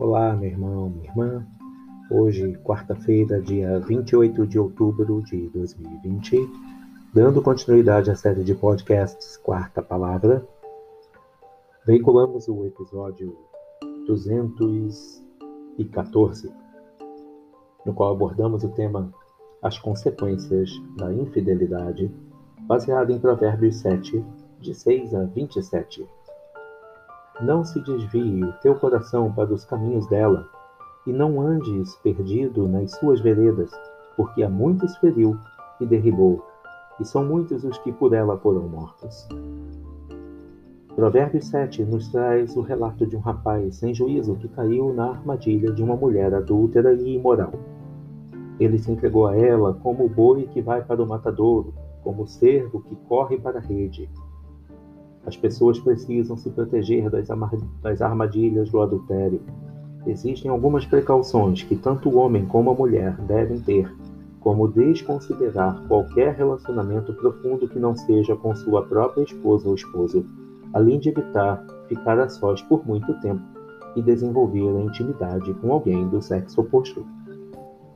Olá, meu irmão, minha irmã. Hoje, quarta-feira, dia 28 de outubro de 2020, dando continuidade à série de podcasts Quarta Palavra, veiculamos o episódio 214, no qual abordamos o tema As consequências da infidelidade, baseado em Provérbios 7, de 6 a 27. Não se desvie o teu coração para os caminhos dela, e não andes perdido nas suas veredas, porque a muitos feriu e derribou, e são muitos os que por ela foram mortos. Provérbios 7 nos traz o relato de um rapaz sem juízo que caiu na armadilha de uma mulher adúltera e imoral. Ele se entregou a ela como o boi que vai para o matadouro, como o cervo que corre para a rede. As pessoas precisam se proteger das armadilhas do adultério. Existem algumas precauções que tanto o homem como a mulher devem ter, como desconsiderar qualquer relacionamento profundo que não seja com sua própria esposa ou esposo, além de evitar ficar a sós por muito tempo e desenvolver a intimidade com alguém do sexo oposto.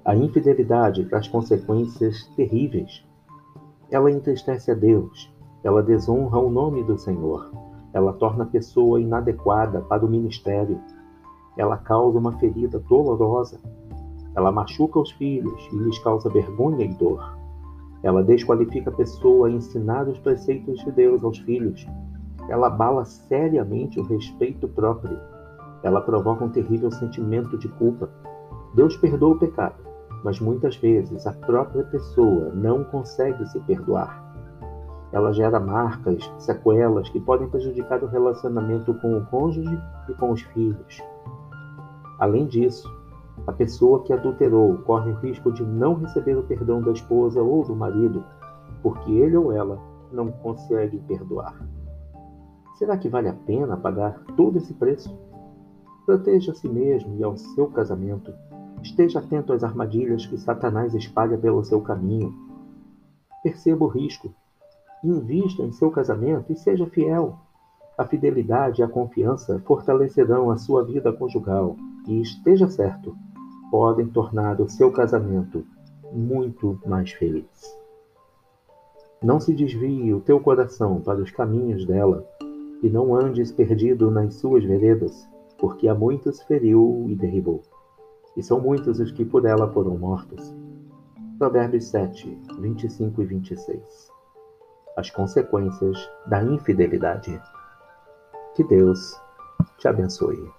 A infidelidade traz consequências terríveis. Ela entristece a Deus, ela desonra o nome do Senhor. Ela torna a pessoa inadequada para o ministério. Ela causa uma ferida dolorosa. Ela machuca os filhos e lhes causa vergonha e dor. Ela desqualifica a pessoa a ensinar os preceitos de Deus aos filhos. Ela abala seriamente o respeito próprio. Ela provoca um terrível sentimento de culpa. Deus perdoa o pecado, mas muitas vezes a própria pessoa não consegue se perdoar. Ela gera marcas, sequelas que podem prejudicar o relacionamento com o cônjuge e com os filhos. Além disso, a pessoa que adulterou corre o risco de não receber o perdão da esposa ou do marido, porque ele ou ela não consegue perdoar. Será que vale a pena pagar todo esse preço? Proteja a si mesmo e ao seu casamento. Esteja atento às armadilhas que Satanás espalha pelo seu caminho. Perceba o risco Invista em seu casamento e seja fiel. A fidelidade e a confiança fortalecerão a sua vida conjugal e esteja certo, podem tornar o seu casamento muito mais feliz. Não se desvie o teu coração para os caminhos dela e não andes perdido nas suas veredas, porque a muitos feriu e derribou, e são muitos os que por ela foram mortos. Provérbios 7, 25 e 26 as consequências da infidelidade. Que Deus te abençoe.